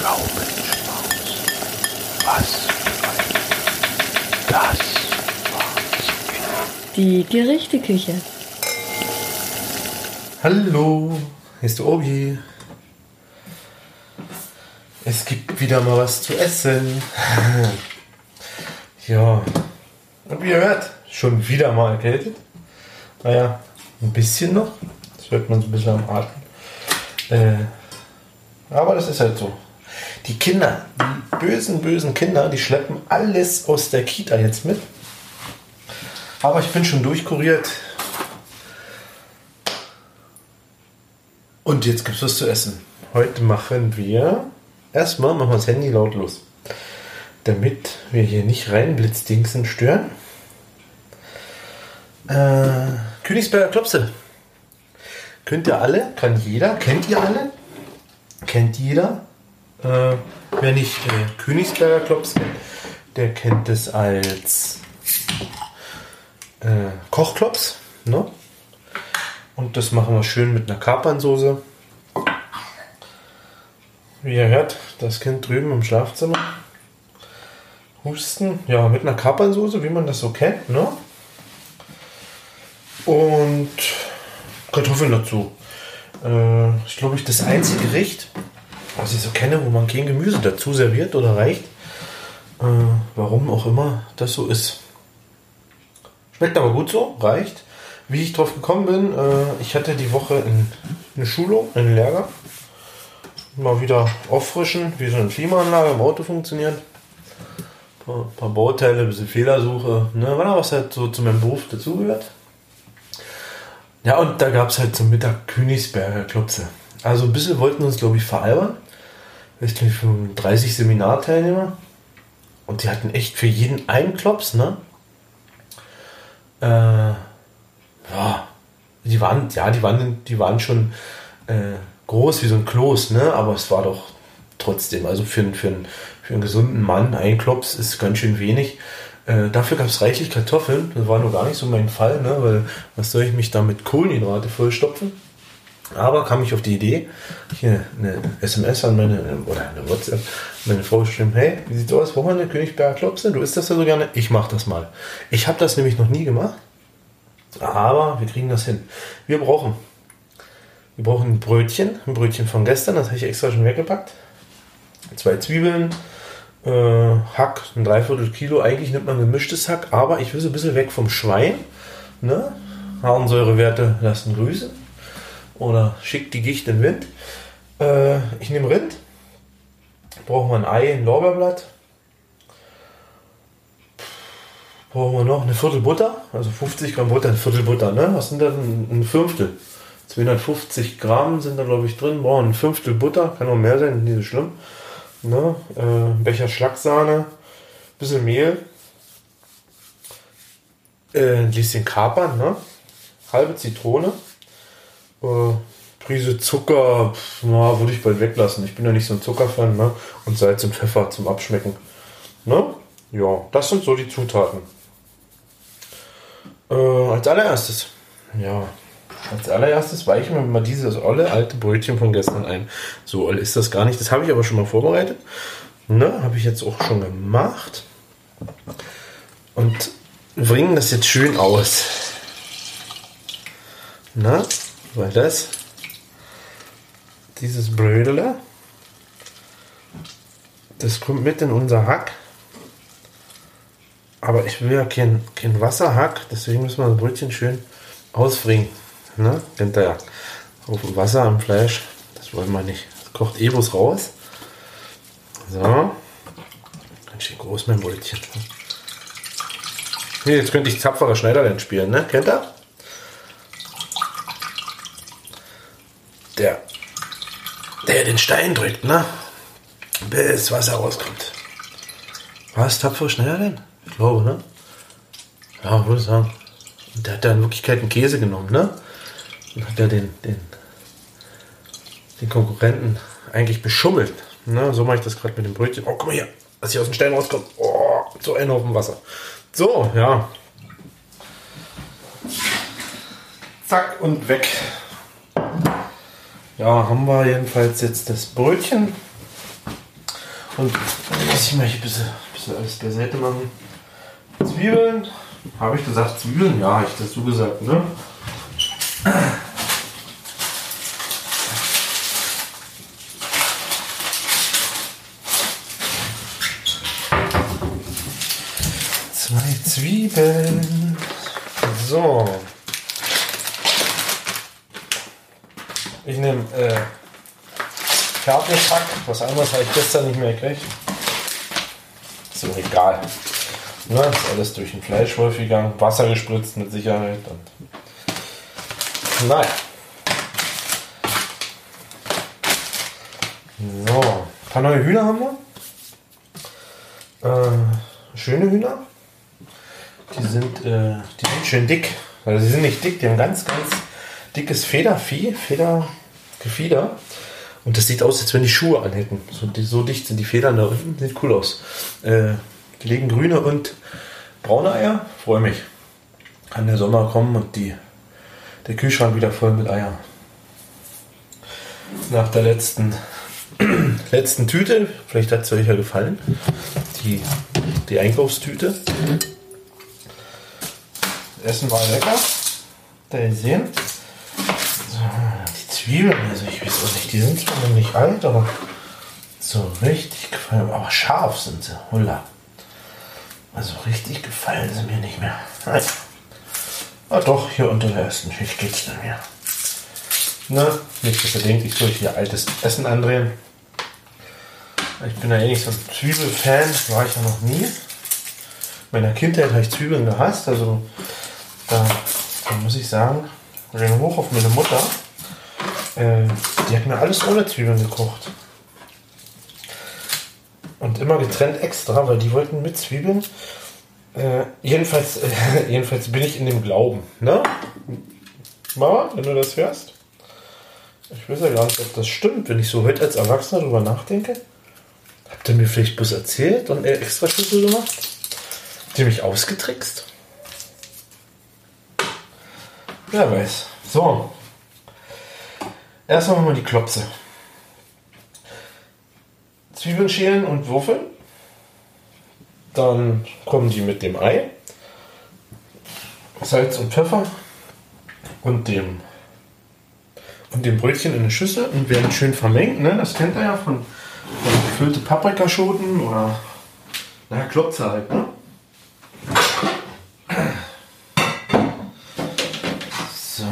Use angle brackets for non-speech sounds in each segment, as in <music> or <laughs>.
Gaumenschmaus. Was das Die Gerichteküche. Hallo, hier ist der Obi. Es gibt wieder mal was zu essen. <laughs> ja. Und wie ihr hört, schon wieder mal erkältet. Naja, ein bisschen noch. Das hört man so ein bisschen am Atem. Äh, aber das ist halt so. Die Kinder, die bösen, bösen Kinder, die schleppen alles aus der Kita jetzt mit. Aber ich bin schon durchkuriert. Und jetzt gibt's was zu essen. Heute machen wir. Erstmal machen wir das Handy lautlos. Damit wir hier nicht reinblitzdingsen stören. Äh, Königsberger Klopse. Könnt ihr alle? Kann jeder? Kennt ihr alle? Kennt jeder? Äh, wer nicht äh, Königsberger Klops kennt, der kennt es als äh, Kochklops. Ne? Und das machen wir schön mit einer Kapernsoße. Wie ihr hört, das Kind drüben im Schlafzimmer. Husten. Ja, mit einer Kapernsoße, wie man das so kennt. Ne? Und Kartoffeln dazu. Äh, ich glaube, ich das einzige Gericht, was ich so kenne, wo man kein Gemüse dazu serviert oder reicht. Äh, warum auch immer das so ist. Schmeckt aber gut so, reicht. Wie ich drauf gekommen bin, äh, ich hatte die Woche in, eine Schulung, einen Lehrgang. Mal wieder auffrischen, wie so eine Klimaanlage im Auto funktioniert. Ein paar, paar Bauteile, ein bisschen Fehlersuche. Ne? Was halt so zu meinem Beruf dazugehört. Ja, und da gab es halt zum Mittag Königsberger Klopse. Also ein bisschen wollten uns, glaube ich, veralbern. Ich glaube, 35 Seminarteilnehmer. Und die hatten echt für jeden einen Klops, ne? Äh, ja, die waren, ja, die waren, die waren schon äh, groß wie so ein Kloß, ne? Aber es war doch trotzdem, also für, für, für einen gesunden Mann, ein Klops ist ganz schön wenig. Äh, dafür gab es reichlich Kartoffeln. Das war nur gar nicht so mein Fall, ne? weil was soll ich mich da mit Kohlenhydrate vollstopfen? Aber kam ich auf die Idee, hier eine SMS an meine, oder eine WhatsApp, meine Frau geschrieben, hey, wie sieht's aus, wollen wir eine Königsberger Klopse? Du isst das ja so gerne? Ich mach das mal. Ich habe das nämlich noch nie gemacht, aber wir kriegen das hin. Wir brauchen, wir brauchen ein Brötchen, ein Brötchen von gestern, das habe ich extra schon weggepackt. Zwei Zwiebeln, äh, Hack, ein Dreiviertel Kilo. Eigentlich nimmt man gemischtes Hack, aber ich will so ein bisschen weg vom Schwein. Ne? Harnsäurewerte lassen grüßen. Oder schickt die Gicht den Wind. Äh, ich nehme Rind. Brauchen wir ein Ei, ein Lorbeerblatt. Brauchen wir noch eine Viertel Butter, also 50 Gramm Butter, ein Viertel Butter, ne? Was sind das? Ein Fünftel. 250 Gramm sind da, glaube ich, drin. Brauchen ein Fünftel Butter, kann auch mehr sein, nicht so schlimm. Ne? Äh, Becher Schlagsahne, bisschen Mehl, äh, ein bisschen Kapern, ne? halbe Zitrone, äh, Prise Zucker, na, würde ich bald weglassen. Ich bin ja nicht so ein Zuckerfan, ne? Und Salz und Pfeffer zum Abschmecken. Ne? Ja, das sind so die Zutaten. Äh, als allererstes, ja, als allererstes weichen wir mal dieses olle alte Brötchen von gestern ein. So oll ist das gar nicht. Das habe ich aber schon mal vorbereitet. Ne, habe ich jetzt auch schon gemacht. Und bringen das jetzt schön aus. Na, weil das, dieses Brödele, das kommt mit in unser Hack. Aber ich will ja kein, kein Wasserhack, deswegen müssen wir das Brötchen schön ausfringen. Ne? Kennt ihr ja. Auf dem Wasser am Fleisch. Das wollen wir nicht. Das kocht Ebus raus. So. Ganz schön groß mein Brötchen. Hier, jetzt könnte ich tapferer Schneiderlein spielen, ne? Kennt ihr? Der, der den Stein drückt, ne? Bis Wasser rauskommt. Was? Tapferer Schneiderlein? Ich glaube, ne? Ja, würde ich sagen. Und der hat da in Wirklichkeit einen Käse genommen, ne? Und hat ja den, den, den Konkurrenten eigentlich beschummelt. Ne? So mache ich das gerade mit dem Brötchen. Oh, guck mal hier, dass hier aus dem Stein rauskommt. Oh, so ein Haufen Wasser. So, ja. Zack und weg. Ja, haben wir jedenfalls jetzt das Brötchen. Und muss ich mal hier ein bisschen, ein bisschen alles beiseite machen. Zwiebeln. Habe ich gesagt Zwiebeln? Ja, habe ich so gesagt, ne? Zwei Zwiebeln. So. Ich nehme äh, Fertighack. Was anderes habe ich gestern nicht mehr gekriegt. Ist doch egal. Ne, ist alles durch den Fleischwolf gegangen. Wasser gespritzt mit Sicherheit. Und naja. So. Ein paar neue Hühner haben wir. Äh, schöne Hühner. Die sind, äh, die sind schön dick. Also sie sind nicht dick, die haben ganz, ganz dickes Federvieh, Federgefieder. Und das sieht aus, als wenn die Schuhe anhätten. So, die, so dicht sind die Federn da unten. Sieht cool aus. Äh, die legen grüne und braune Eier. Freue mich. Kann der Sommer kommen und die, der Kühlschrank wieder voll mit Eiern. Nach der letzten, <clears throat> letzten Tüte, vielleicht hat es euch ja gefallen, die, die Einkaufstüte. Essen war lecker. Da ihr sehen. Zwiebeln, also ich weiß auch nicht, die sind zwar noch nicht alt, aber so richtig gefallen. Aber scharf sind sie. Hulla. Also richtig gefallen sie mir nicht mehr. Nein. <laughs> Ah doch, hier unter der ersten Schicht geht's dann mehr. Na, nicht, denkt, ich soll hier altes Essen andrehen. Ich bin ja eh nicht so ein Zwiebelfan, war ich ja noch nie. In meiner Kindheit habe ich Zwiebeln gehasst, also da, da muss ich sagen, rein hoch auf meine Mutter. Äh, die hat mir alles ohne Zwiebeln gekocht. Und immer getrennt extra, weil die wollten mit Zwiebeln. Äh, jedenfalls, äh, <laughs> jedenfalls bin ich in dem Glauben. Ne? Mama, wenn du das hörst? Ich weiß ja gar nicht, ob das stimmt, wenn ich so heute als Erwachsener darüber nachdenke. Habt ihr mir vielleicht bloß erzählt und extra Schlüssel gemacht? Habt ihr mich ausgetrickst? Wer weiß. So. Erstmal machen wir die Klopse. Zwiebeln schälen und würfeln. Dann kommen die mit dem Ei, Salz und Pfeffer und dem, und dem Brötchen in eine Schüssel und werden schön vermengt. Ne? Das kennt ihr ja von, von gefüllte Paprikaschoten oder na, Klopse halt. Ne? So.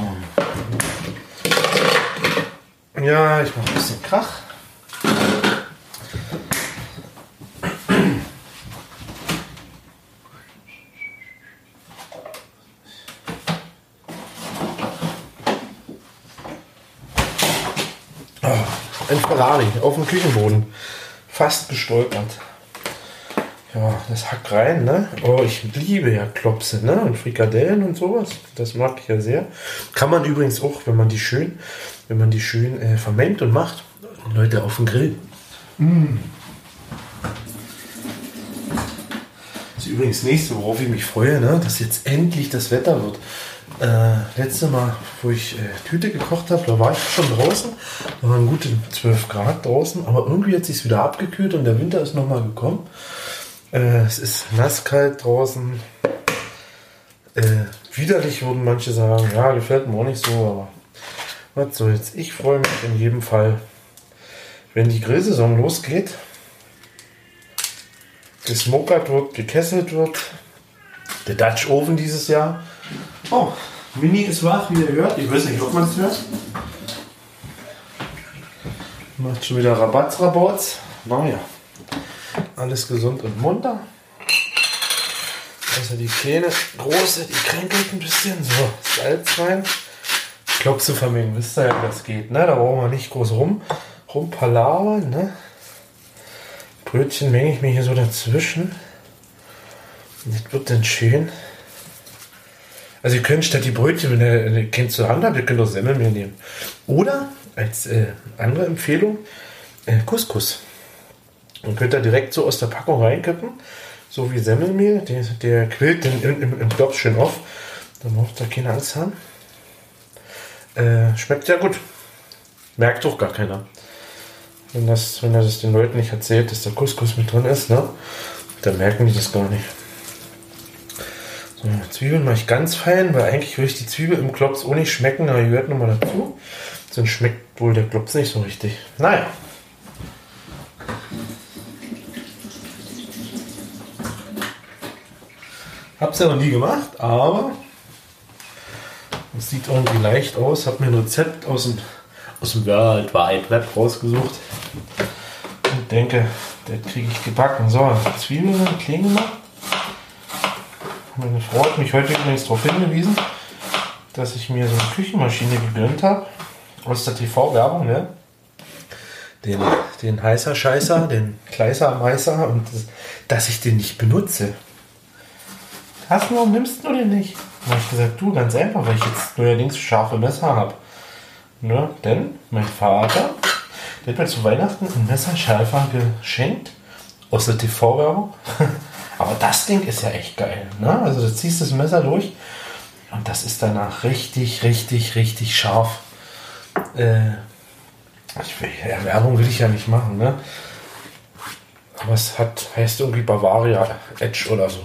Ich mache ein bisschen Krach. Ein Ferrari auf dem Küchenboden. Fast gestolpert. Ja, das Hack rein, ne? Oh, ich liebe ja Klopse, ne? Und Frikadellen und sowas. Das mag ich ja sehr. Kann man übrigens auch, wenn man die schön, wenn man die schön äh, vermengt und macht, Leute auf dem Grill. Mm. Das ist übrigens nächste, worauf ich mich freue, ne? dass jetzt endlich das Wetter wird. Äh, letzte Mal, wo ich äh, Tüte gekocht habe, da war ich schon draußen. Da waren gute 12 Grad draußen, aber irgendwie hat sich wieder abgekühlt und der Winter ist nochmal gekommen. Äh, es ist nasskalt draußen. Äh, widerlich würden manche sagen. Ja, gefällt mir auch nicht so, aber was soll's. Ich freue mich in jedem Fall, wenn die Grillsaison losgeht. Gesmokert wird, gekesselt wird. Der Dutch Oven dieses Jahr. Oh, Mini ist wach, wie ihr hört. Ich weiß nicht, ob man es hört. Macht schon wieder Rabatz-Rabatz. Naja, alles gesund und munter. Also die kleine, große, die kränkelt ein bisschen. So, Salz rein. Klopse vermengen, wisst ihr ja, wie das geht. Ne? Da brauchen wir nicht groß rum, rumpalabern. Ne? Brötchen menge ich mir hier so dazwischen. Das wird dann schön. Also ihr könnt statt die Brötchen, wenn ihr ein Kind zur Hand habt, ihr könnt auch Semmelmehl nehmen. Oder als äh, andere Empfehlung, äh, Couscous. Und könnt da direkt so aus der Packung reinkippen, so wie Semmelmehl. Der, der quillt dann im, im, im Klops schön auf. Da braucht ihr keine Angst haben. Äh, schmeckt ja gut. Merkt doch gar keiner. wenn, das, wenn er das den Leuten nicht erzählt, dass der Couscous mit drin ist, ne? dann merken die das gar nicht. So, Zwiebeln mache ich ganz fein, weil eigentlich will ich die Zwiebel im Klops auch nicht schmecken, aber gehört nochmal dazu. Sonst schmeckt wohl der Klops nicht so richtig. Naja. Hab's ja noch nie gemacht, aber es sieht irgendwie leicht aus. Hab mir ein Rezept aus dem, aus dem World Wide Web rausgesucht und denke, das kriege ich gebacken. So, Zwiebeln klein gemacht. Meine Frau hat mich heute übrigens darauf hingewiesen, dass ich mir so eine Küchenmaschine gegönnt habe. Aus der TV-Werbung, ne? Den, den heißer Scheißer, den Kleißer Meißer und das, dass ich den nicht benutze. Hast du, warum nimmst du den nicht? Da habe ich gesagt, du, ganz einfach, weil ich jetzt neuerdings scharfe Messer habe. Ne? Denn mein Vater, der hat mir zu Weihnachten ein Messerschärfer geschenkt. Aus der TV-Werbung. <laughs> Aber das Ding ist ja echt geil. Ne? Also du ziehst das Messer durch und das ist danach richtig, richtig, richtig scharf. Äh, ich will, ja, Werbung will ich ja nicht machen, ne? Aber es hat, heißt irgendwie Bavaria Edge oder so.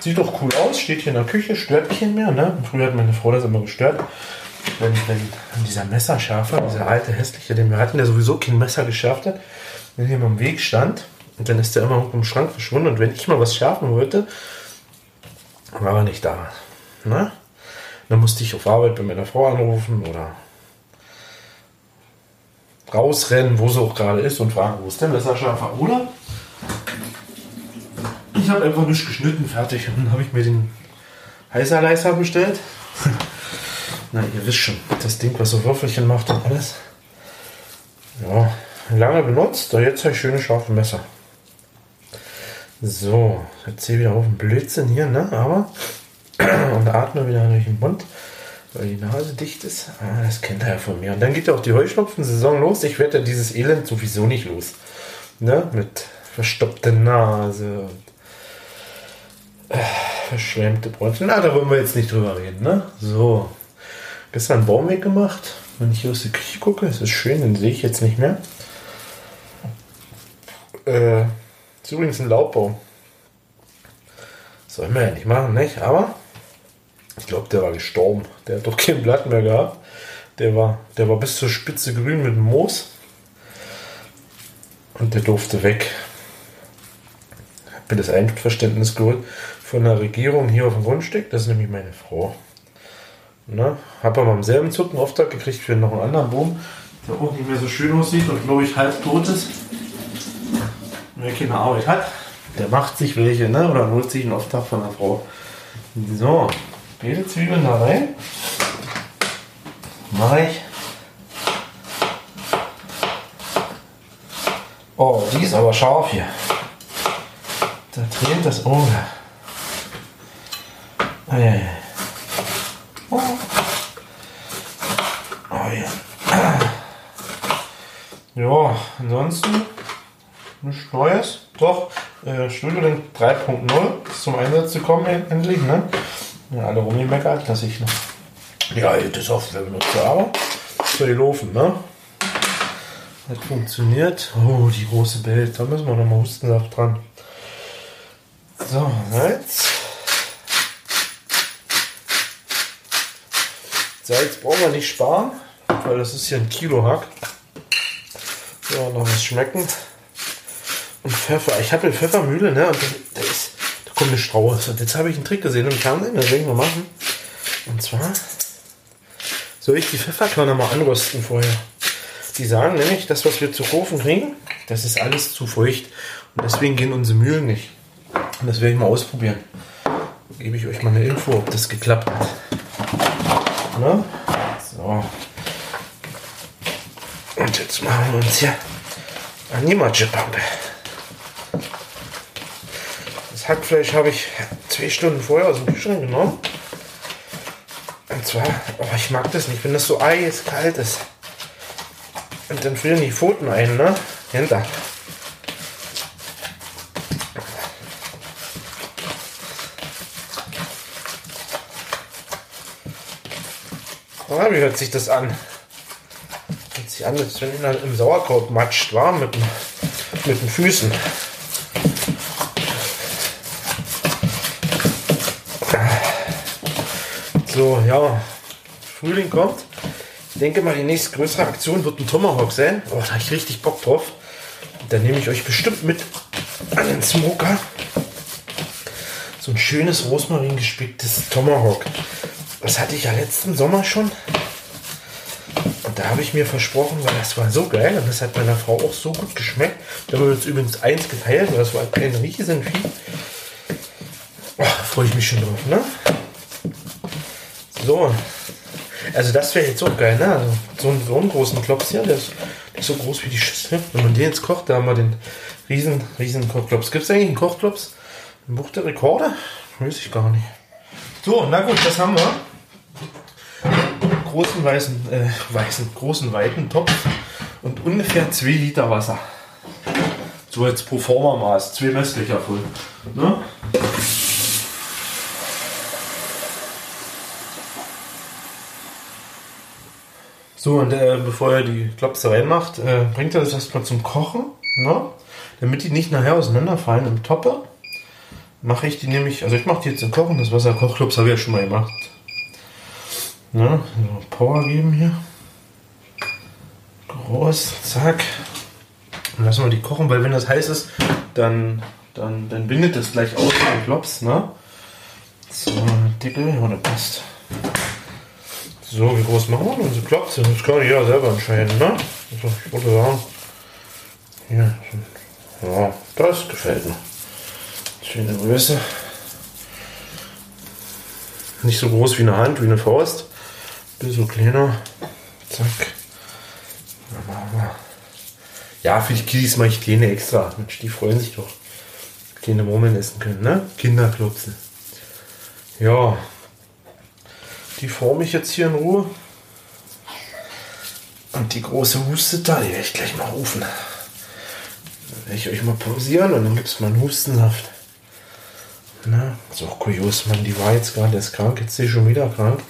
Sieht doch cool aus, steht hier in der Küche, stört mich nicht mehr. Ne? Früher hat meine Frau das immer gestört. Wenn, wenn dieser Messerschärfer, dieser alte hässliche, den wir hatten, der sowieso kein Messer geschärft hat, wenn hier im Weg stand und dann ist der immer im Schrank verschwunden und wenn ich mal was schärfen wollte, war er nicht da. Ne? Dann musste ich auf Arbeit bei meiner Frau anrufen oder rausrennen, wo sie auch gerade ist und fragen, wo ist der Messerschärfer? Oder ich habe einfach nicht geschnitten, fertig. Und dann habe ich mir den Heißerleiser bestellt. <laughs> Na, ihr wisst schon, das Ding, was so Würfelchen macht und alles. Ja, lange benutzt, da jetzt ein schöne scharfe Messer. So, jetzt sehe ich wieder auf den Blödsinn hier, ne? Aber <clears throat> und atme wieder durch den Mund, weil die Nase dicht ist. Ah, das kennt er ja von mir. Und dann geht auch die Heuschnupfen-Saison los. Ich werde ja dieses Elend sowieso nicht los. Ne? Mit verstoppter Nase und verschwemmte Bronchien. Na, da wollen wir jetzt nicht drüber reden, ne? So. Gestern Baum weggemacht. Wenn ich hier aus der Küche gucke, ist es schön, den sehe ich jetzt nicht mehr. Äh, ist übrigens ein Laubbaum. Soll man ja nicht machen, nicht? Aber ich glaube, der war gestorben. Der hat doch kein Blatt mehr gehabt. Der war, der war bis zur Spitze grün mit Moos. Und der durfte weg. Ich habe mir das Einverständnis geholt von der Regierung hier auf dem Grundstück. Das ist nämlich meine Frau. Ne? Habe aber am selben Zucken Auftrag gekriegt für noch einen anderen Baum, der auch nicht mehr so schön aussieht und glaube ich halb tot ist. Wer keine Arbeit hat, der macht sich welche, ne? Oder holt sich einen Auftrag von der Frau. So, beide Zwiebeln da rein. Mache ich. Oh, die ist aber scharf hier. Da tränt das Auge. Oh, ja, ja. Oh. Oh, ja. ja, ansonsten nichts Neues. Doch, äh, Studio Link 3.0 ist zum Einsatz gekommen endlich. Ne? Ja, alle rumgemeckert, dass ich noch die alte Software benutze, aber soll laufen, ne? Hat funktioniert. Oh, die große Welt. Da müssen wir noch mal Hustensaft dran. So, jetzt. Salz brauchen wir nicht sparen, weil das ist hier ein Kilo Hack. So, noch was schmecken. Und Pfeffer. Ich habe eine Pfeffermühle, ne? Und da, ist, da kommt eine Strauß. Und jetzt habe ich einen Trick gesehen im Fernsehen, das will ich mal machen. Und zwar soll ich die Pfefferkörner mal anrösten vorher. Die sagen nämlich, das, was wir zu Ofen kriegen, das ist alles zu feucht. Und deswegen gehen unsere Mühlen nicht. Und das werde ich mal ausprobieren. Gebe ich euch mal eine Info, ob das geklappt hat. Ne? So. Und jetzt machen wir uns hier an die Matschepampe. Das Hackfleisch habe ich zwei Stunden vorher aus dem Kühlschrank genommen. Und zwar, oh, ich mag das nicht, wenn das so eiskalt ist. Und dann frieren die Pfoten ein, ne? Hinter. Oh, wie hört sich das an? Jetzt sich an, als wenn ihn im Sauerkraut matscht, war mit, den- mit den Füßen. So, ja, Frühling kommt. Ich denke mal, die nächste größere Aktion wird ein Tomahawk sein. Oh, da habe ich richtig Bock drauf. Da nehme ich euch bestimmt mit an den Smoker. So ein schönes Rosmarin gespicktes Tomahawk. Das hatte ich ja letzten Sommer schon. Und da habe ich mir versprochen, weil das war so geil und das hat meiner Frau auch so gut geschmeckt. Da haben wir uns übrigens eins geteilt, weil das war ein riesen Vieh. Oh, freue ich mich schon drauf, ne? So. Also das wäre jetzt auch geil, ne? Also so, einen, so einen großen Klops hier, der ist, der ist so groß wie die Schüssel. Wenn man den jetzt kocht, da haben wir den riesen, riesen Kochklops. Gibt es eigentlich einen Kochklops im Buch der Rekorde? Weiß ich gar nicht. So, na gut, das haben wir. Großen weißen, äh, weißen, großen weiten Topf und ungefähr 2 Liter Wasser. So jetzt pro forma Maß, zwei Messlöcher voll. Ne? So, und äh, bevor er die Klopse reinmacht, äh, bringt er das erstmal zum Kochen. Ne? Damit die nicht nachher auseinanderfallen im Topper, mache ich die nämlich, also ich mache die jetzt im Kochen, das Wasser Kochklops habe ich ja schon mal gemacht. Ne? Power geben hier. Groß, zack. Und lassen wir die kochen, weil wenn das heiß ist, dann, dann, dann bindet das gleich aus den Klops. Ne? So, Deckel, ja, das passt. So, wie groß machen wir unsere Klopse? Das kann jeder selber entscheiden, ne? Also, ich würde sagen, hier, ja, das gefällt mir. Schöne Größe. Nicht so groß wie eine Hand, wie eine Faust. Bisschen kleiner. Zack. Ja, für die Kiddies mache ich kleine extra. Mensch, die freuen sich doch. Kleine Murmeln essen können, ne? Kinderklopse. Ja, die forme ich jetzt hier in Ruhe. Und die große Huste da, die werde ich gleich mal rufen. Dann werde ich euch mal pausieren und dann gibt es mal einen Hustensaft. Na, ist auch kurios, Mann. Die war jetzt gerade erst krank, jetzt ist sie schon wieder krank.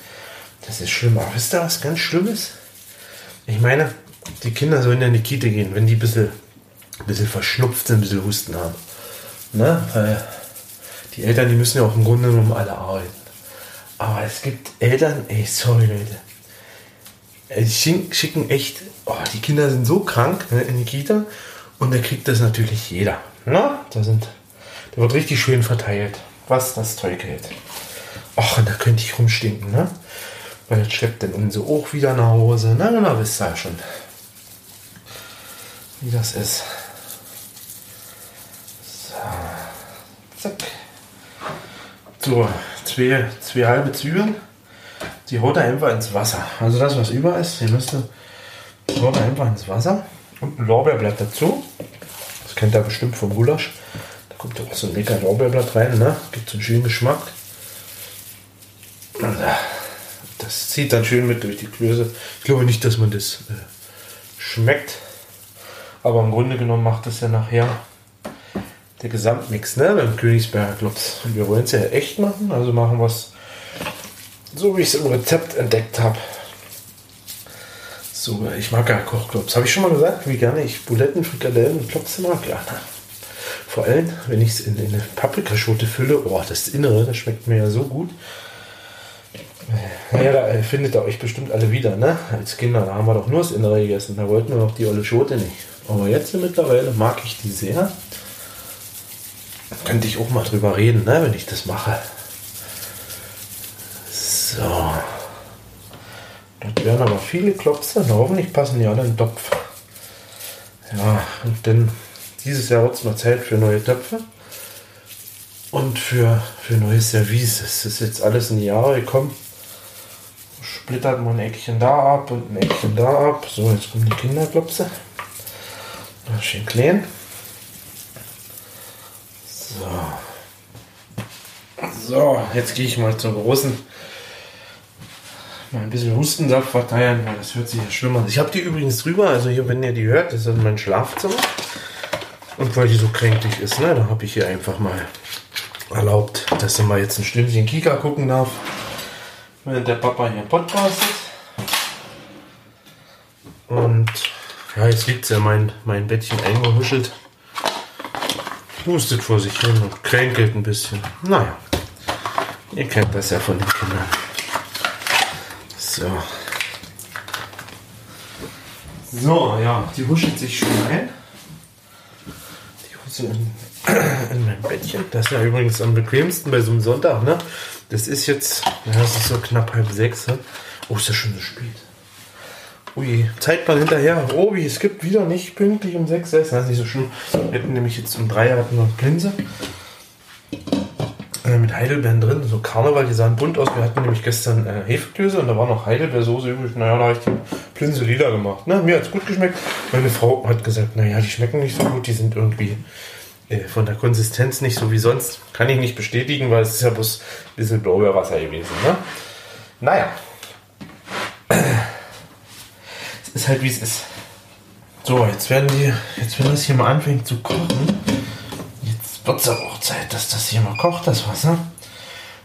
Das ist schlimm. Aber wisst ihr, was ganz Schlimmes? Ich meine, die Kinder sollen ja in die Kita gehen, wenn die ein bisschen, ein bisschen verschnupft sind, ein bisschen Husten haben. Ne? Weil die Eltern, die müssen ja auch im Grunde genommen alle arbeiten. Aber es gibt Eltern, ey, sorry Leute. Äh, Die schicken, echt, oh, die Kinder sind so krank ne, in die Kita und da kriegt das natürlich jeder. Na, da sind, da wird richtig schön verteilt, was das Zeug hält. Ach, und da könnte ich rumstinken, ne? Weil das schleppt dann unsere auch wieder nach Hause. Na, na, na, wisst ihr ja schon, wie das ist. So, zack. So, zwei, zwei halbe Zwiebeln. Die haut er einfach ins Wasser. Also das, was über ist, die müsste haut er einfach ins Wasser. Und ein Lorbeerblatt dazu. Das kennt ihr bestimmt vom Gulasch. Da kommt ja auch so ein lecker Lorbeerblatt rein, ne? Gibt so einen schönen Geschmack. Und, äh, Das zieht dann schön mit durch die Klöße. Ich glaube nicht, dass man das äh, schmeckt. Aber im Grunde genommen macht das ja nachher der Gesamtmix, ne? Beim Königsberger Klops. Wir wollen es ja echt machen, also machen wir es so, wie ich es im Rezept entdeckt habe. So, ich mag ja Kochklops. Habe ich schon mal gesagt, wie gerne ich Buletten, Frikadellen und Klopse mag? Ja, ne? Vor allem, wenn ich es in, in eine Paprikaschote fülle, oh, das Innere, das schmeckt mir ja so gut. Naja, da findet ihr euch bestimmt alle wieder, ne? Als Kinder, da haben wir doch nur das Innere gegessen. Da wollten wir noch die olle Schote nicht. Aber jetzt mittlerweile mag ich die sehr. Könnte ich auch mal drüber reden, ne, wenn ich das mache. So. Das wären aber viele Klopse. Na, hoffentlich passen die alle in den Topf. Ja, und dann dieses Jahr wird es mal Zeit für neue Töpfe. Und für, für neue Service. Es ist jetzt alles in die Jahre gekommen. Splittert man ein Eckchen da ab und ein Eckchen da ab. So, jetzt kommen die Kinderklopse. Schön klein. So. So, jetzt gehe ich mal zur großen. Mal ein bisschen Hustensaft verteilen, weil das hört sich ja schlimm an. Ich habe die übrigens drüber, also hier, wenn ihr die hört, das ist mein Schlafzimmer. Und weil die so kränklich ist, ne, da habe ich hier einfach mal erlaubt, dass sie mal jetzt ein Stündchen Kika gucken darf, während der Papa hier podcastet. Und Ja, jetzt liegt ja mein, mein Bettchen eingehuschelt. Hustet vor sich hin und kränkelt ein bisschen. Naja, ihr kennt das ja von den Kindern. So. So, ja, die huschelt sich schon ein. Die huschelt in, <clears throat> in mein Bettchen. Das ist ja übrigens am bequemsten bei so einem Sonntag, ne? Das ist jetzt, ja, es ist so knapp halb sechs. Ne? Oh, ist ja schon so spät. Ui, Zeitplan hinterher. Obi, es gibt wieder nicht pünktlich um sechs. Das ist nicht so schlimm. Wir hätten nämlich jetzt um drei hatten noch Plinse. Äh, mit Heidelbeeren drin, so Karneval, die sahen bunt aus. Wir hatten nämlich gestern äh, Hefeklöße und da war noch Heidelbeersoße übrig. Naja, da habe ich die Plinse lila gemacht. Na, mir hat es gut geschmeckt. Meine Frau hat gesagt, naja, die schmecken nicht so gut, die sind irgendwie von der Konsistenz nicht so wie sonst. Kann ich nicht bestätigen, weil es ist ja bloß ein bisschen Blaubeerwasser gewesen. Ne? Naja. Es ist halt wie es ist. So, jetzt werden die, jetzt wenn das hier mal anfängt zu kochen, jetzt wird es aber auch Zeit, dass das hier mal kocht, das Wasser.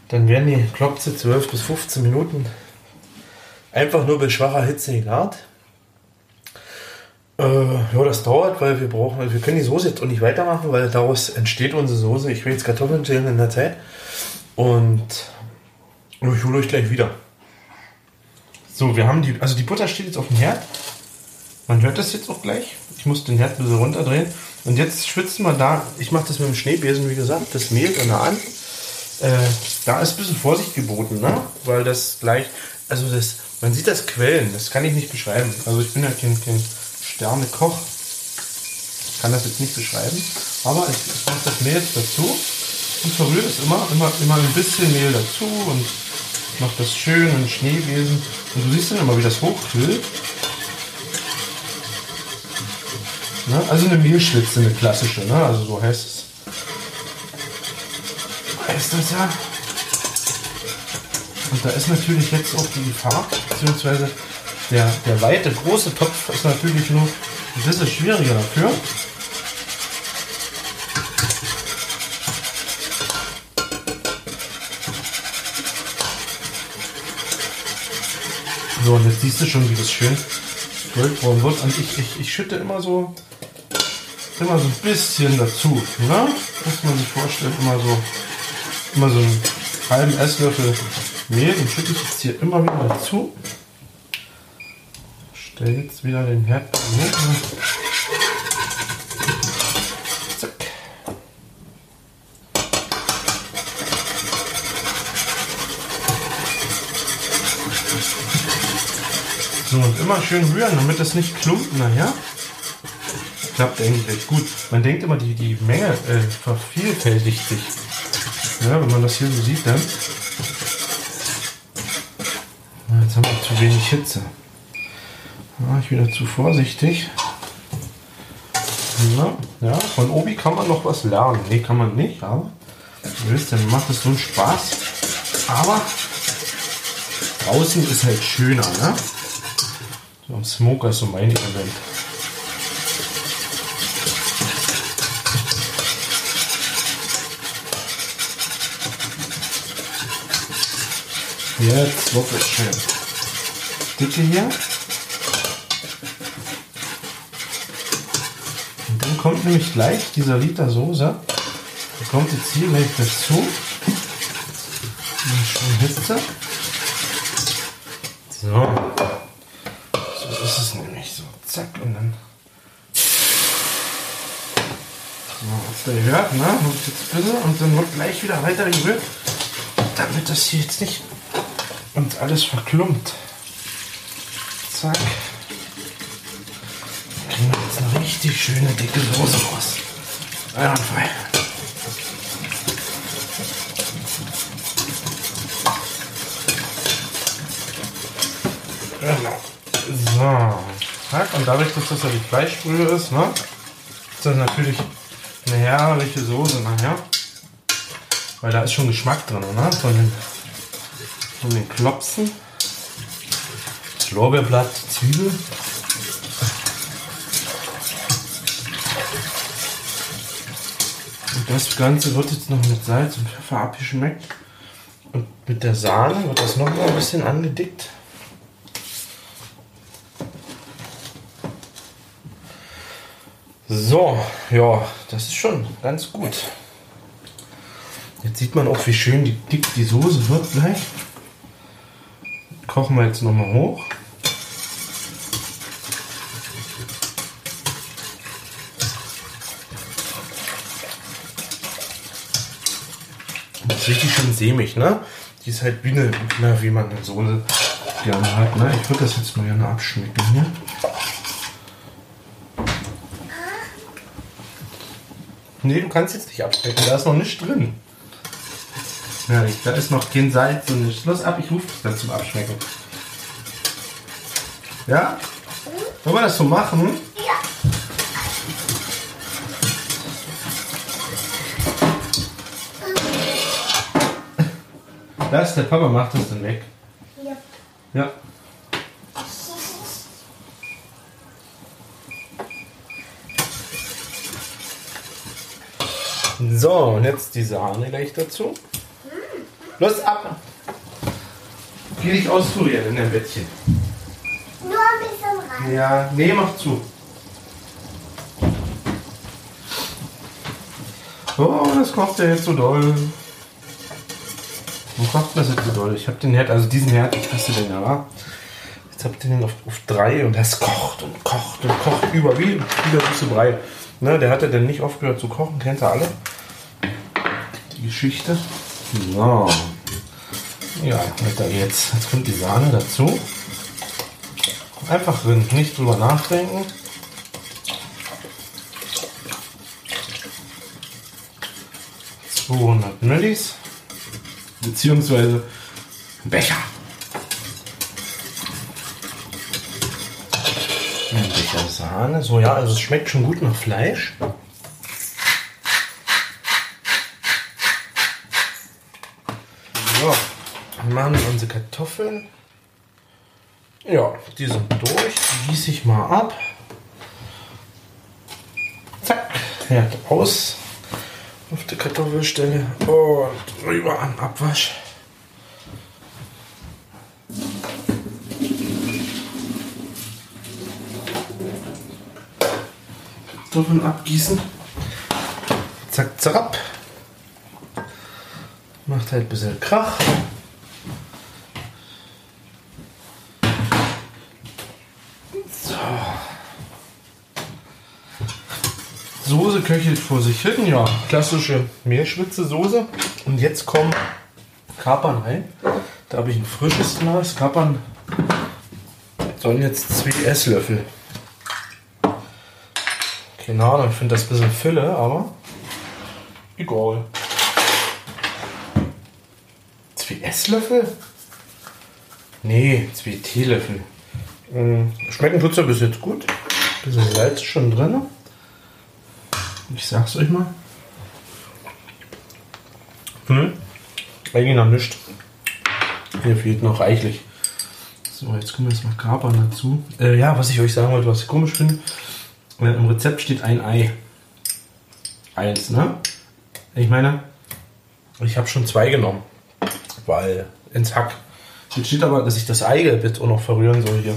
Dann werden die Klopse 12 bis 15 Minuten einfach nur bei schwacher Hitze gegart. Äh, ja, das dauert, weil wir brauchen, also wir können die Soße jetzt auch nicht weitermachen, weil daraus entsteht unsere Soße. Ich will jetzt Kartoffeln schälen in der Zeit. Und ich hole euch gleich wieder. So, wir haben die, also die Butter steht jetzt auf dem Herd. Man hört das jetzt auch gleich. Ich muss den Herd ein bisschen runterdrehen. Und jetzt schwitzen wir da, ich mache das mit dem Schneebesen, wie gesagt, das Mehl dann an. Äh, da ist ein bisschen Vorsicht geboten, ne? weil das gleich, also das, man sieht das Quellen, das kann ich nicht beschreiben. Also ich bin ja kein, kein Sterne-Koch, ich kann das jetzt nicht beschreiben, aber ich, ich mache das Mehl jetzt dazu und verrühre es immer, immer, immer ein bisschen Mehl dazu und mache das schön in Schneebesen. Und du siehst dann immer, wie das hochkühlt. Ne? Also eine Mehlschwitze, eine klassische, ne? also so heißt es. Heißt das ja. Und da ist natürlich jetzt auch die Gefahr, beziehungsweise der, der weite, große Topf ist natürlich nur ein bisschen schwieriger dafür. So, und jetzt siehst du schon, wie das schön goldbraun wird. Und ich, ich, ich schütte immer so, immer so ein bisschen dazu. Ne? Muss man sich vorstellen, immer so, immer so einen halben Esslöffel Mehl. Den schütte ich jetzt hier immer wieder dazu. Stell jetzt wieder den Herd hoch. Zack. So, und immer schön rühren, damit das nicht klumpt nachher. Klappt eigentlich recht gut. Man denkt immer, die, die Menge äh, vervielfältigt sich. Ja, wenn man das hier so sieht, dann. Jetzt haben wir zu wenig Hitze. War ich wieder zu vorsichtig. Na, ja, von Obi kann man noch was lernen. Nee, kann man nicht, aber ihr wisst, dann macht es so einen Spaß. Aber draußen ist halt schöner, ne? So ein Smoker ist so mein Element. Jetzt wird es schön. Dicke hier. Und dann kommt nämlich gleich dieser Liter Soße. Der kommt jetzt hier gleich dazu. Schön Hitze. So. So ist es nämlich so. Zack und dann. So, was ihr hört, ne? Und jetzt bitte und dann wird gleich wieder weiter gerührt. Damit das hier jetzt nicht uns alles verklumpt. Zack. Dann kriegen wir jetzt eine richtig schöne dicke Soße raus. Einwandfrei. Genau. So. Und dadurch, dass das ja die Fleischbrühe ist, ne, ist das natürlich eine herrliche Soße nachher. Weil da ist schon Geschmack drin, ne? Von den, von den Klopsen. Das Lorbeerblatt, Zwiebel. Das Ganze wird jetzt noch mit Salz und Pfeffer abgeschmeckt. Und mit der Sahne wird das noch mal ein bisschen angedickt. So, ja, das ist schon ganz gut. Jetzt sieht man auch, wie schön die, dick die Soße wird gleich. Kochen wir jetzt nochmal hoch. Das ist richtig schön sämig, ne? Die ist halt wie eine, na, wie man eine Soße gerne hat, ne? Ich würde das jetzt mal gerne abschmecken hier. Nee, du kannst jetzt nicht abschmecken, da ist noch nichts drin. Ja, da ist noch kein Salz und nichts. Los ab, ich rufe dich dann zum Abschmecken. Ja? Wollen wir das so machen? Das, der Papa macht das dann weg. Ja. Ja. So, und jetzt die Sahne gleich dazu. Los ab! Geh dich austurieren in dein Bettchen. Nur ein bisschen rein. Ja, nee, mach zu. Oh, das kocht ja jetzt so doll. Wo kocht das jetzt so? Ich hab den Herd, also diesen Herd, ich hasse den ja? Jetzt habt ihr den auf, auf drei und das kocht und kocht und kocht über wie, wie der süße Brei. Ne, der hatte dann nicht aufgehört zu kochen, kennt ihr alle? Die Geschichte. So. Ja, Alter, jetzt. Jetzt kommt die Sahne dazu. Einfach drin, nicht drüber nachdenken. ...200 Millis. Beziehungsweise Becher. Ein Becher Sahne. So, ja, also es schmeckt schon gut nach Fleisch. So, dann machen wir unsere Kartoffeln. Ja, die sind durch. Die gieße ich mal ab. Zack, Herd aus. Der Kartoffelstelle und rüber an Abwasch. Kartoffeln abgießen. Zack, zack. Macht halt ein bisschen Krach. Soße köchelt vor sich hin, ja. Klassische Meerschwitze-Soße. Und jetzt kommen Kapern rein. Da habe ich ein frisches Glas. Kapern sollen jetzt zwei Esslöffel. Keine Ahnung, ich finde das ein bisschen Fülle, aber egal. Zwei Esslöffel? Nee, zwei Teelöffel. Mm, Schmecken tut's ja bis jetzt gut. Bisschen Salz schon drin. Ich sag's euch mal. Hm? Eigentlich noch nichts. Hier fehlt noch reichlich. So, jetzt kommen jetzt mal Kapern dazu. Äh, ja, was ich euch sagen wollte, was ich komisch finde. Äh, Im Rezept steht ein Ei. Eins, ne? Ich meine, ich habe schon zwei genommen. Weil ins Hack. Jetzt steht aber, dass ich das Eigelb jetzt auch noch verrühren soll hier.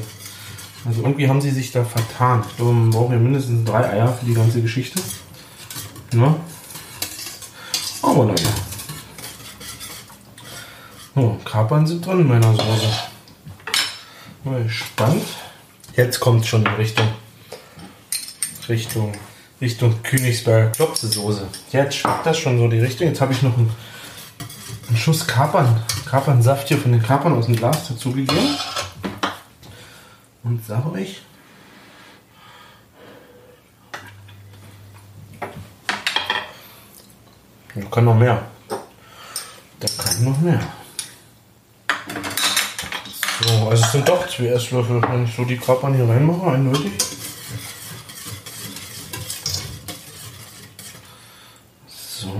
Also irgendwie haben sie sich da vertan. Ich glaube, man braucht ja mindestens drei Eier für die ganze Geschichte. Ne? Aber naja. So, Kapern sind drin in meiner Soße. Mal gespannt. Jetzt kommt schon in Richtung Richtung Richtung Königsberger Klopse-Soße. Jetzt schmeckt das schon so die Richtung. Jetzt habe ich noch einen, einen Schuss Kapern, Kapernsaft hier von den Kapern aus dem Glas dazugegeben. Und sage euch, Da kann noch mehr. Da kann noch mehr. So, also es sind doch zwei Esslöffel, wenn ich so die Kapern hier reinmache, eindeutig. So.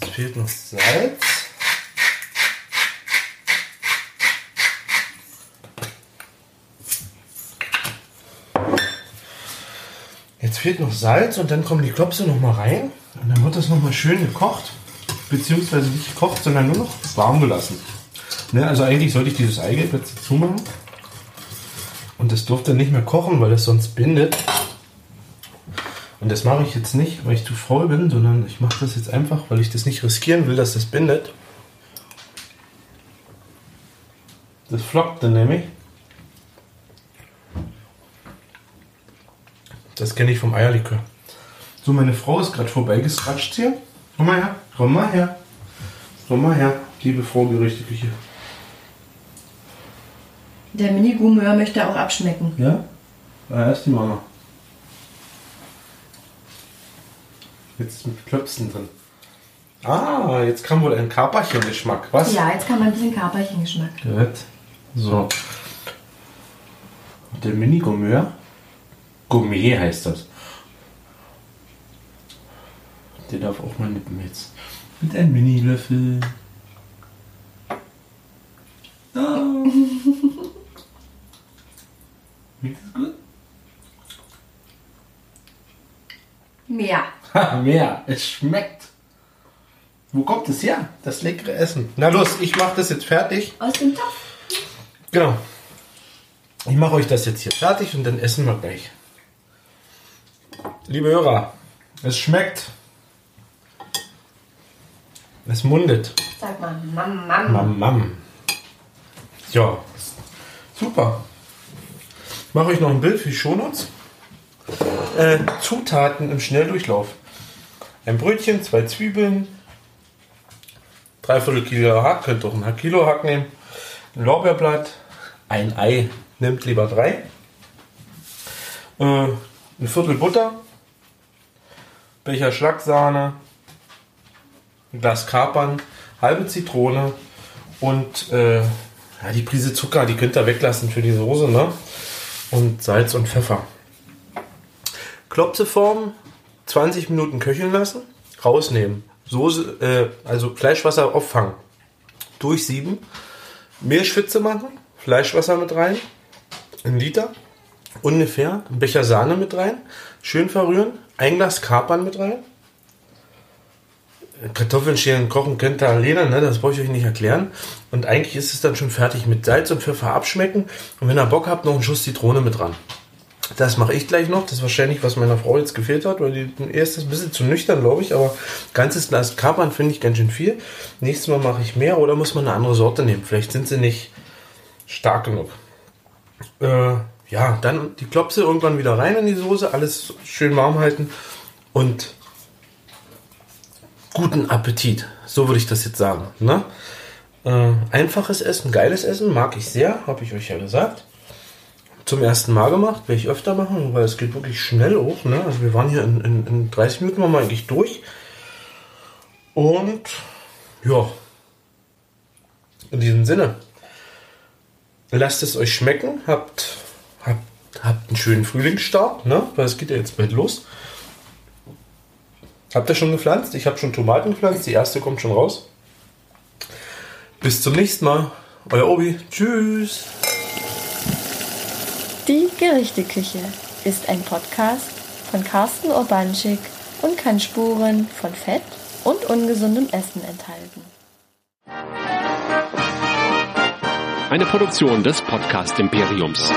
Jetzt fehlt noch Salz. Jetzt fehlt noch Salz und dann kommen die Klopse noch mal rein. Und dann wird das noch mal schön gekocht. Beziehungsweise nicht gekocht, sondern nur noch warm gelassen. Ne, also eigentlich sollte ich dieses Eigelb jetzt dazu machen. Und das durfte nicht mehr kochen, weil das sonst bindet. Und das mache ich jetzt nicht, weil ich zu faul bin, sondern ich mache das jetzt einfach, weil ich das nicht riskieren will, dass das bindet. Das flockt dann nämlich. Das kenne ich vom Eierlikör. So, meine Frau ist gerade vorbeigesratscht hier. Komm mal her, komm mal her. Komm mal her, liebe Frau Gerichteküche. Der Mini-Gourmeur möchte auch abschmecken. Ja? Da ist die Mama. Jetzt mit Klöpsen drin. Ah, jetzt kam wohl ein Kaperchen-Geschmack. Was? Ja, jetzt kann man ein bisschen Kaperchen-Geschmack. Gut. So. Der Mini-Gourmet. Gourmet heißt das. Der darf auch mal nippen jetzt. Mit einem Mini-Löffel. Oh. <laughs> Schmeckt das gut? Mehr. Ha, mehr. Es schmeckt. Wo kommt es her? Das leckere Essen. Na los, ich mache das jetzt fertig. Aus dem Topf. Genau. Ich mache euch das jetzt hier fertig und dann essen wir gleich. Liebe Hörer, es schmeckt. Es mundet. Sag mal, Mam, Mam. Mam, mam. Ja, super. Ich mache euch noch ein Bild für die Shownotes. Äh, Zutaten im Schnelldurchlauf. Ein Brötchen, zwei Zwiebeln, dreiviertel Kilo Hack, könnt auch ein Kilo Hack nehmen, ein Lorbeerblatt, ein Ei, nehmt lieber drei, äh, ein Viertel Butter, Becher Schlagsahne, ein Glas Kapern, halbe Zitrone und äh, ja, die Prise Zucker, die könnt ihr weglassen für die Soße, ne? Und Salz und Pfeffer. Klopseform 20 Minuten köcheln lassen, rausnehmen. Soße, äh, also Fleischwasser auffangen. Durchsieben. Mehlschwitze machen, Fleischwasser mit rein, ein Liter, ungefähr, ein Becher Sahne mit rein, schön verrühren, ein Glas Kapern mit rein. Kartoffeln schälen, kochen könnt ihr alleine, ne? das brauche ich euch nicht erklären. Und eigentlich ist es dann schon fertig mit Salz und Pfeffer abschmecken. Und wenn ihr Bock habt, noch einen Schuss Zitrone mit dran. Das mache ich gleich noch. Das ist wahrscheinlich, was meiner Frau jetzt gefehlt hat, weil die erst ist ein bisschen zu nüchtern, glaube ich. Aber ganzes Glas Kapern finde ich ganz schön viel. Nächstes Mal mache ich mehr oder muss man eine andere Sorte nehmen. Vielleicht sind sie nicht stark genug. Äh, ja, dann die Klopse irgendwann wieder rein in die Soße, alles schön warm halten und guten Appetit. So würde ich das jetzt sagen. Ne? Äh, einfaches Essen, geiles Essen, mag ich sehr, habe ich euch ja gesagt. Zum ersten Mal gemacht, werde ich öfter machen, weil es geht wirklich schnell hoch. Ne? Also wir waren hier in, in, in 30 Minuten waren wir eigentlich durch. Und ja, in diesem Sinne, lasst es euch schmecken, habt, habt einen schönen Frühlingsstart, ne? weil es geht ja jetzt bald los. Habt ihr schon gepflanzt? Ich habe schon Tomaten gepflanzt. Die erste kommt schon raus. Bis zum nächsten Mal. Euer Obi. Tschüss. Die Gerichteküche ist ein Podcast von Carsten Urbanschik und kann Spuren von Fett und ungesundem Essen enthalten. Eine Produktion des Podcast Imperiums.